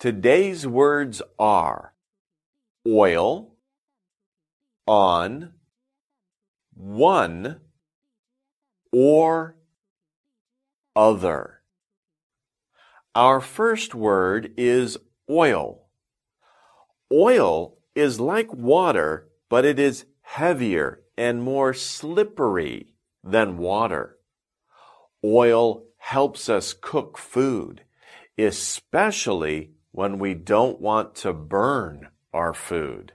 Today's words are oil, on, one, or other. Our first word is oil. Oil is like water, but it is heavier and more slippery than water. Oil helps us cook food, especially when we don't want to burn our food.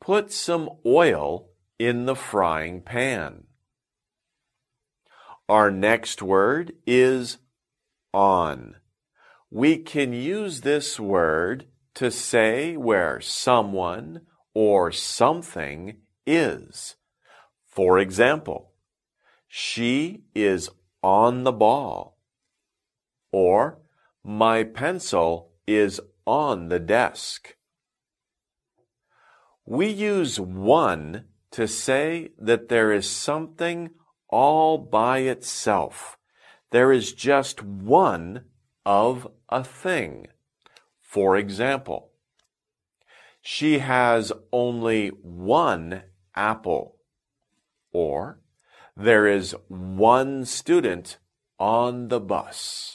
Put some oil in the frying pan. Our next word is on. We can use this word to say where someone or something is. For example, she is on the ball. Or, my pencil is on the desk. We use one to say that there is something all by itself. There is just one of a thing. For example, she has only one apple. Or, there is one student on the bus.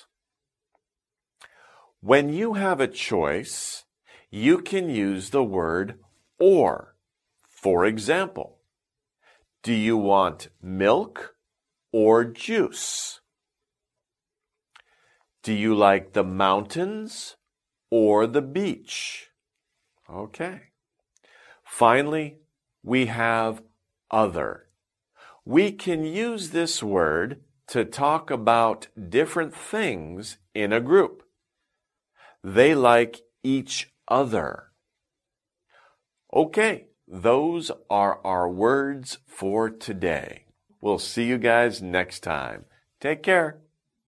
When you have a choice, you can use the word or. For example, do you want milk or juice? Do you like the mountains or the beach? Okay. Finally, we have other. We can use this word to talk about different things in a group. They like each other. Okay, those are our words for today. We'll see you guys next time. Take care.